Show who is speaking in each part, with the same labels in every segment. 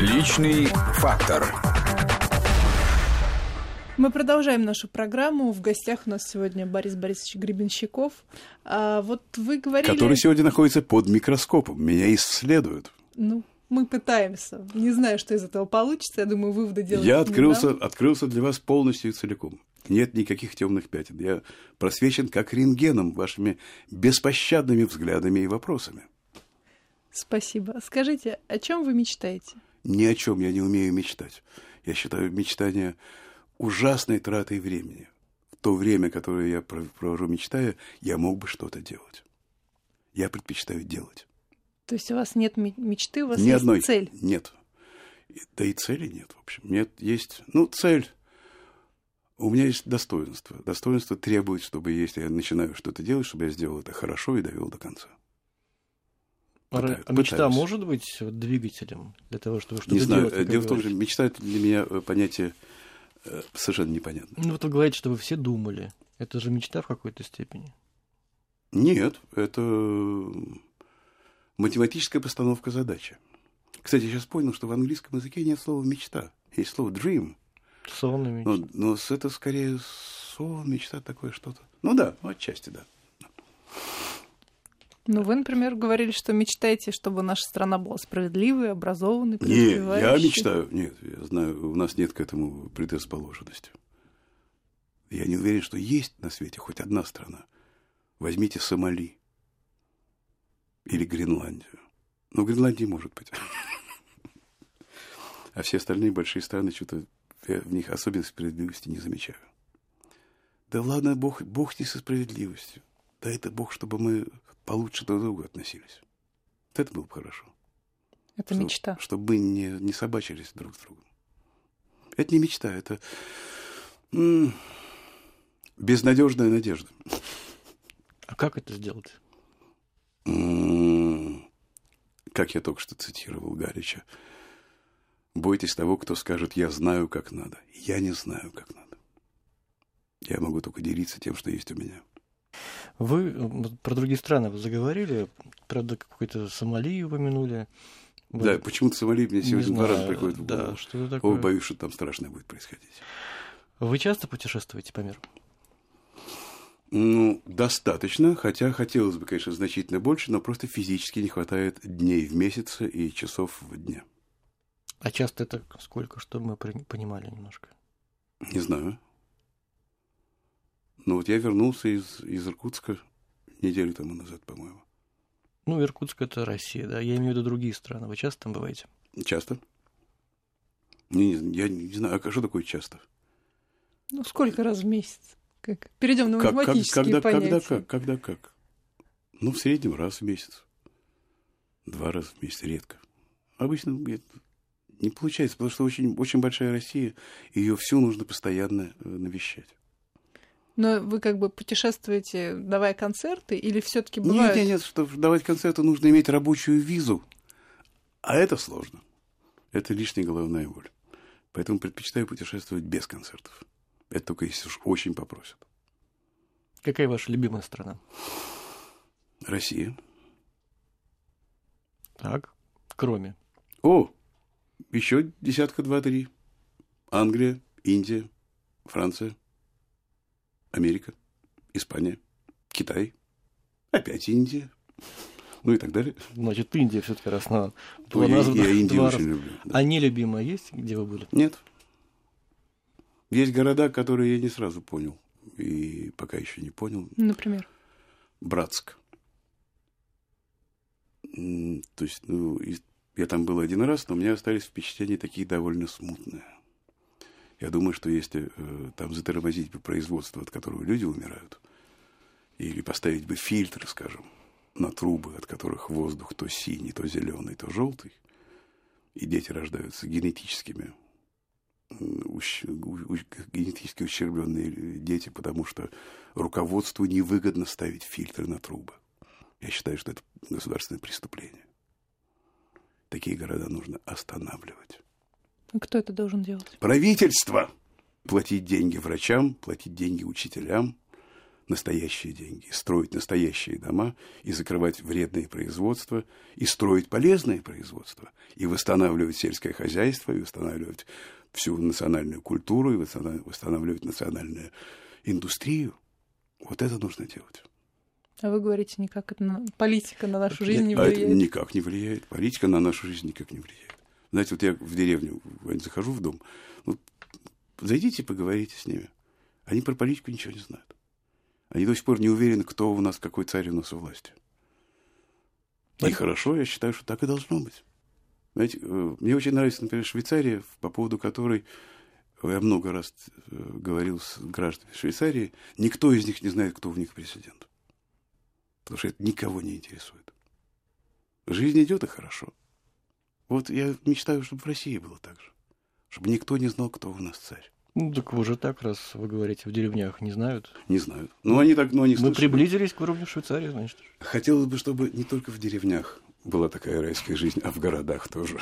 Speaker 1: Личный фактор.
Speaker 2: Мы продолжаем нашу программу. В гостях у нас сегодня Борис Борисович Гребенщиков. А вот вы говорили...
Speaker 3: Который сегодня находится под микроскопом. Меня исследуют.
Speaker 2: Ну, мы пытаемся. Не знаю, что из этого получится. Я думаю, выводы делать
Speaker 3: Я открылся, открылся для вас полностью и целиком. Нет никаких темных пятен. Я просвечен как рентгеном вашими беспощадными взглядами и вопросами.
Speaker 2: Спасибо. Скажите, о чем вы мечтаете?
Speaker 3: Ни о чем я не умею мечтать. Я считаю мечтание ужасной тратой времени. В то время, которое я провожу мечтая, я мог бы что-то делать. Я предпочитаю делать.
Speaker 2: То есть у вас нет мечты, у вас
Speaker 3: Ни
Speaker 2: есть
Speaker 3: одной.
Speaker 2: цель?
Speaker 3: Нет. Да и цели нет, в общем. Нет, есть, ну, цель. У меня есть достоинство. Достоинство требует, чтобы, если я начинаю что-то делать, чтобы я сделал это хорошо и довел до конца. Пытаюсь,
Speaker 4: а мечта
Speaker 3: пытаюсь.
Speaker 4: может быть двигателем для того, чтобы что-то
Speaker 3: Не знаю,
Speaker 4: делать? как
Speaker 3: дело
Speaker 4: вы
Speaker 3: в том, что мечта это для меня э, понятие э, совершенно непонятное.
Speaker 4: Ну, вот вы говорите, чтобы все думали. Это же мечта в какой-то степени.
Speaker 3: Нет, это математическая постановка задачи. Кстати, я сейчас понял, что в английском языке нет слова мечта. Есть слово dream.
Speaker 4: Сонная мечта.
Speaker 3: Но, но с- это скорее сон, мечта такое что-то. Ну да, ну, отчасти да.
Speaker 2: Ну, вы, например, говорили, что мечтаете, чтобы наша страна была справедливой, образованной,
Speaker 3: Нет, я мечтаю. Нет, я знаю, у нас нет к этому предрасположенности. Я не уверен, что есть на свете хоть одна страна. Возьмите Сомали или Гренландию. Ну, Гренландии может быть. А все остальные большие страны, что-то я в них особенной справедливости не замечаю. Да ладно, Бог, Бог не со справедливостью. Да это Бог, чтобы мы получше друг к другу относились. Вот это было бы хорошо.
Speaker 2: Это
Speaker 3: Чтоб-
Speaker 2: мечта.
Speaker 3: Чтобы мы не, не собачились друг с другом. Это не мечта, это м, безнадежная надежда.
Speaker 4: А как это сделать?
Speaker 3: М, Как я только что цитировал Галича. Бойтесь того, кто скажет «я знаю, как надо». Я не знаю, как надо. Я могу только делиться тем, что есть у меня.
Speaker 4: Вы э, про другие страны вы заговорили, правда, какой-то Сомали упомянули. Вот.
Speaker 3: Да, почему-то Сомали мне
Speaker 4: Не
Speaker 3: сегодня два раза приходит в
Speaker 4: да,
Speaker 3: голову.
Speaker 4: что это
Speaker 3: Ой,
Speaker 4: такое?
Speaker 3: боюсь, что там страшное будет происходить.
Speaker 4: Вы часто путешествуете по миру?
Speaker 3: Ну, достаточно, хотя хотелось бы, конечно, значительно больше, но просто физически не хватает дней в месяце и часов в дне.
Speaker 4: А часто это сколько, чтобы мы понимали немножко?
Speaker 3: Не знаю. Ну вот я вернулся из, из Иркутска неделю тому назад, по-моему.
Speaker 4: Ну, Иркутск это Россия, да. Я имею в виду другие страны. Вы часто там бываете?
Speaker 3: Часто. Не, не- я не знаю, а что такое часто?
Speaker 2: Ну, сколько раз в месяц? Как? Перейдем на
Speaker 3: Как, как-
Speaker 2: математические
Speaker 3: когда,
Speaker 2: понятия.
Speaker 3: когда как? Когда как? Ну, в среднем раз в месяц. Два раза в месяц редко. Обычно не получается, потому что очень, очень большая Россия, ее всю нужно постоянно э, навещать.
Speaker 2: Но вы как бы путешествуете, давая концерты, или все-таки
Speaker 3: Нет,
Speaker 2: бывают...
Speaker 3: нет, нет, чтобы давать концерты, нужно иметь рабочую визу. А это сложно. Это лишняя головная боль. Поэтому предпочитаю путешествовать без концертов. Это только если уж очень попросят.
Speaker 4: Какая ваша любимая страна?
Speaker 3: Россия.
Speaker 4: Так, кроме.
Speaker 3: О, еще десятка два-три. Англия, Индия, Франция, Америка, Испания, Китай, опять Индия, ну и так далее.
Speaker 4: Значит, Индия все-таки раз на
Speaker 3: Ой, я,
Speaker 4: названа
Speaker 3: я Индию
Speaker 4: два
Speaker 3: очень
Speaker 4: раза.
Speaker 3: люблю. да.
Speaker 4: А нелюбимая есть, где вы были?
Speaker 3: Нет. Есть города, которые я не сразу понял. И пока еще не понял.
Speaker 2: Например.
Speaker 3: Братск. То есть, ну, я там был один раз, но у меня остались впечатления такие довольно смутные. Я думаю, что если э, там затормозить бы производство, от которого люди умирают, или поставить бы фильтры, скажем, на трубы, от которых воздух то синий, то зеленый, то желтый, и дети рождаются генетическими ущ- у- генетически ущербленные дети, потому что руководству невыгодно ставить фильтры на трубы. Я считаю, что это государственное преступление. Такие города нужно останавливать.
Speaker 2: А Кто это должен делать?
Speaker 3: Правительство! Платить деньги врачам, платить деньги учителям, настоящие деньги, строить настоящие дома и закрывать вредные производства, и строить полезные производства, и восстанавливать сельское хозяйство, и восстанавливать всю национальную культуру, и восстанавливать национальную индустрию. Вот это нужно делать.
Speaker 2: А вы говорите, никак это на... политика на нашу жизнь не
Speaker 3: а
Speaker 2: влияет?
Speaker 3: это никак не влияет. Политика на нашу жизнь никак не влияет. Знаете, вот я в деревню захожу в дом, вот зайдите, поговорите с ними. Они про политику ничего не знают. Они до сих пор не уверены, кто у нас, какой царь у нас у власти. И хорошо, я считаю, что так и должно быть. Знаете, э, мне очень нравится, например, Швейцария, по поводу которой я много раз э, говорил с гражданами Швейцарии, никто из них не знает, кто у них президент. Потому что это никого не интересует. Жизнь идет и хорошо. Вот я мечтаю, чтобы в России было так же. Чтобы никто не знал, кто у нас царь.
Speaker 4: Ну, так вы же так, раз вы говорите, в деревнях не знают.
Speaker 3: Не знают. Ну, они так, ну, они
Speaker 4: Мы приблизились к уровню Швейцарии, значит.
Speaker 3: Хотелось бы, чтобы не только в деревнях была такая райская жизнь, а в городах тоже.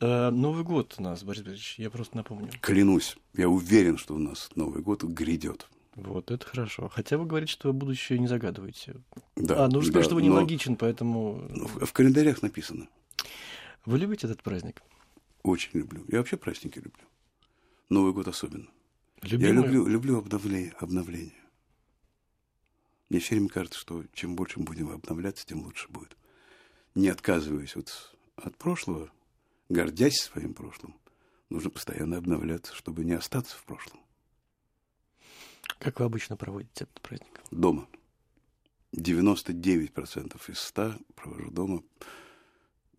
Speaker 4: А, Новый год у нас, Борис Борисович, я просто напомню.
Speaker 3: Клянусь, я уверен, что у нас Новый год грядет.
Speaker 4: Вот, это хорошо. Хотя вы говорите, что вы будущее не загадываете.
Speaker 3: Да,
Speaker 4: а, нужно
Speaker 3: да,
Speaker 4: сказать, что вы не
Speaker 3: но-
Speaker 4: логичен, поэтому...
Speaker 3: Ну, В, в календарях написано.
Speaker 4: Вы любите этот праздник?
Speaker 3: Очень люблю. Я вообще праздники люблю. Новый год особенно. Я
Speaker 4: Любимый?
Speaker 3: люблю, люблю обновление, обновление. Мне все время кажется, что чем больше мы будем обновляться, тем лучше будет. Не отказываясь вот от прошлого, гордясь своим прошлым, нужно постоянно обновляться, чтобы не остаться в прошлом.
Speaker 4: Как вы обычно проводите этот праздник?
Speaker 3: Дома. 99% из 100 провожу дома.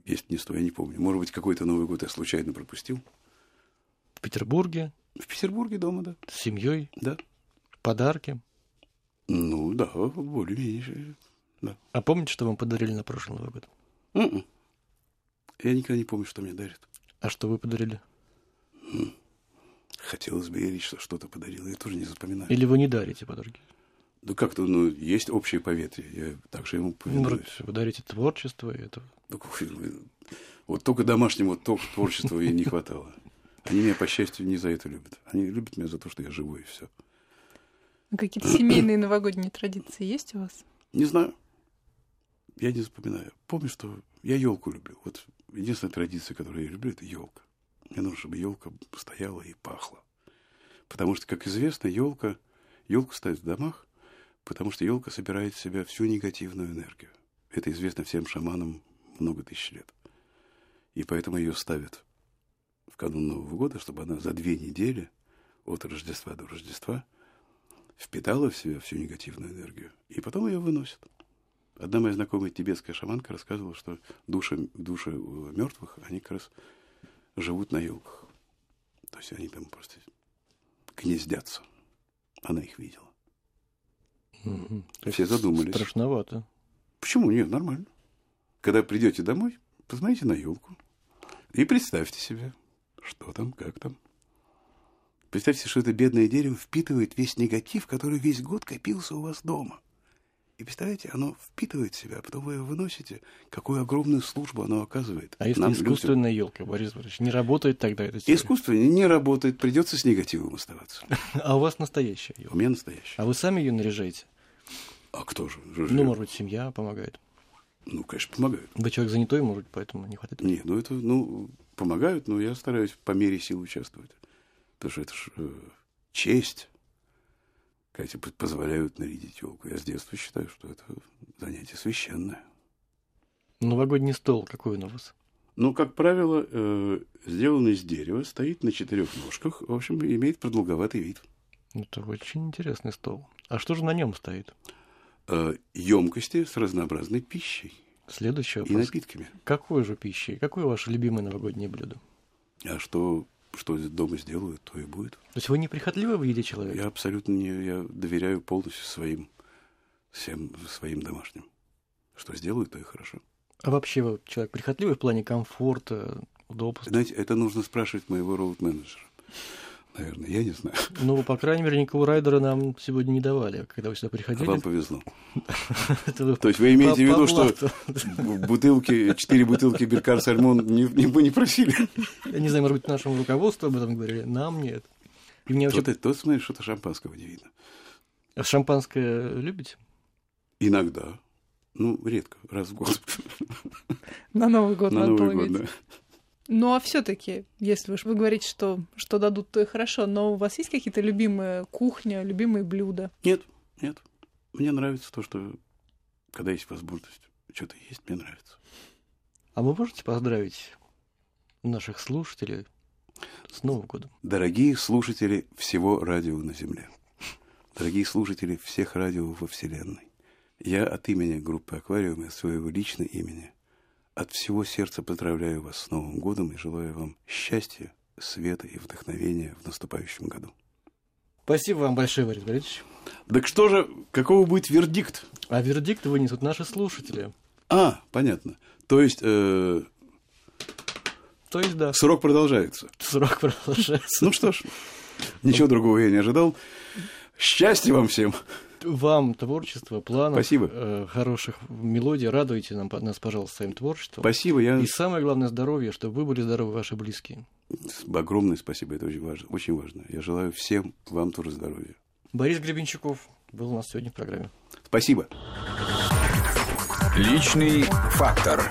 Speaker 3: Есть не 100, я не помню. Может быть, какой-то Новый год я случайно пропустил.
Speaker 4: В Петербурге,
Speaker 3: В Петербурге дома, да.
Speaker 4: с семьей,
Speaker 3: Да.
Speaker 4: подарки.
Speaker 3: Ну, да, более-менее. Да.
Speaker 4: А помните, что вам подарили на прошлый Новый год?
Speaker 3: М-м. Я никогда не помню, что мне дарят.
Speaker 4: А что вы подарили?
Speaker 3: Хотелось бы верить, что что-то подарил. Я тоже не запоминаю.
Speaker 4: Или вы не дарите подарки?
Speaker 3: Да как-то, ну, есть общее поветрие. Я также ему
Speaker 4: Ну,
Speaker 3: повинуюсь.
Speaker 4: вы дарите творчество, и это...
Speaker 3: Ну, Вот только домашнего ток- творчества и не хватало. Они меня, по счастью, не за это любят. Они любят меня за то, что я живой, и все.
Speaker 2: А Какие-то семейные новогодние традиции есть у вас?
Speaker 3: Не знаю. Я не запоминаю. Помню, что я елку люблю. Вот единственная традиция, которую я люблю, это елка. Мне нужно, чтобы елка стояла и пахла. Потому что, как известно, елка, елку ставят в домах, потому что елка собирает в себя всю негативную энергию. Это известно всем шаманам много тысяч лет. И поэтому ее ставят в канун Нового года, чтобы она за две недели от Рождества до Рождества впитала в себя всю негативную энергию. И потом ее выносят. Одна моя знакомая тибетская шаманка рассказывала, что души, души мертвых, они как раз живут на елках. То есть они там просто гнездятся. Она их видела.
Speaker 4: То
Speaker 3: Все задумались.
Speaker 4: Страшновато.
Speaker 3: Почему? Нет, нормально. Когда придете домой, посмотрите на елку и представьте себе, что там, как там. Представьте, что это бедное дерево впитывает весь негатив, который весь год копился у вас дома. И представляете, оно впитывает в себя, а потом вы его выносите. Какую огромную службу оно оказывает.
Speaker 4: А если
Speaker 3: нам, людям.
Speaker 4: искусственная елка, Борис Борисович, не работает тогда эта теория?
Speaker 3: Искусство не работает, придется с негативом оставаться.
Speaker 4: А у вас настоящая елка?
Speaker 3: У меня настоящее.
Speaker 4: А вы сами ее наряжаете?
Speaker 3: А кто же?
Speaker 4: Ну, может быть, семья помогает.
Speaker 3: Ну, конечно, помогают.
Speaker 4: Вы человек занятой, может быть, поэтому не хватает.
Speaker 3: Не, ну это, ну, помогают, но я стараюсь по мере сил участвовать. Потому что это ж э, честь. П- позволяют нарядить елку. Я с детства считаю, что это занятие священное.
Speaker 4: Новогодний стол какой он у вас?
Speaker 3: Ну, как правило, э, сделан из дерева, стоит на четырех ножках, в общем, имеет продолговатый вид.
Speaker 4: Это очень интересный стол. А что же на нем стоит?
Speaker 3: Э, емкости с разнообразной пищей
Speaker 4: Следующий
Speaker 3: и
Speaker 4: вопрос.
Speaker 3: напитками.
Speaker 4: Какой же пищей? Какое ваше любимое новогоднее блюдо?
Speaker 3: А что, что дома сделают, то и будет.
Speaker 4: То есть вы неприхотливый в еде человек?
Speaker 3: Я абсолютно не, я доверяю полностью своим, всем своим домашним. Что сделают, то и хорошо.
Speaker 4: А вообще вы человек прихотливый в плане комфорта, удобства?
Speaker 3: Знаете, это нужно спрашивать моего роуд-менеджера. Наверное, я не знаю.
Speaker 4: Ну, по крайней мере, никакого райдера нам сегодня не давали, когда вы сюда
Speaker 3: А
Speaker 4: приходили.
Speaker 3: вам повезло. То есть вы имеете в виду, что бутылки, четыре бутылки Беркар Сальмон не, не, просили?
Speaker 4: Я не знаю, может быть, нашему руководству об этом говорили, нам нет. И мне вообще...
Speaker 3: Тот, тот смотри, что-то шампанского не видно.
Speaker 4: А шампанское любите?
Speaker 3: Иногда. Ну, редко, раз в год.
Speaker 2: На Новый год
Speaker 3: На Новый год, да.
Speaker 2: Ну, а все таки если уж вы говорите, что, что дадут, то и хорошо, но у вас есть какие-то любимые кухня, любимые блюда?
Speaker 3: Нет, нет. Мне нравится то, что когда есть возможность что-то есть, мне нравится.
Speaker 4: А вы можете поздравить наших слушателей с Новым годом?
Speaker 3: Дорогие слушатели всего радио на Земле, дорогие слушатели всех радио во Вселенной, я от имени группы «Аквариум» и от своего личного имени от всего сердца поздравляю вас с Новым годом и желаю вам счастья, света и вдохновения в наступающем году.
Speaker 4: Спасибо вам большое, Борис Борисович.
Speaker 3: Так что же, какого будет вердикт?
Speaker 4: А вердикт вынесут наши слушатели.
Speaker 3: А, понятно. То есть э,
Speaker 4: То есть, да,
Speaker 3: срок продолжается.
Speaker 4: срок продолжается.
Speaker 3: Ну что ж, ничего другого я не ожидал. Счастья вам всем!
Speaker 4: Вам творчества, планов,
Speaker 3: Спасибо.
Speaker 4: э, хороших мелодий. Радуйте нам, нас, пожалуйста, своим творчеством.
Speaker 3: Спасибо, я
Speaker 4: И самое главное здоровье, чтобы вы были здоровы, ваши близкие.
Speaker 3: огромное спасибо, это очень важно, очень важно. Я желаю всем вам тоже здоровья.
Speaker 4: Борис Гребенщиков был у нас сегодня в программе.
Speaker 3: Спасибо.
Speaker 1: Личный фактор.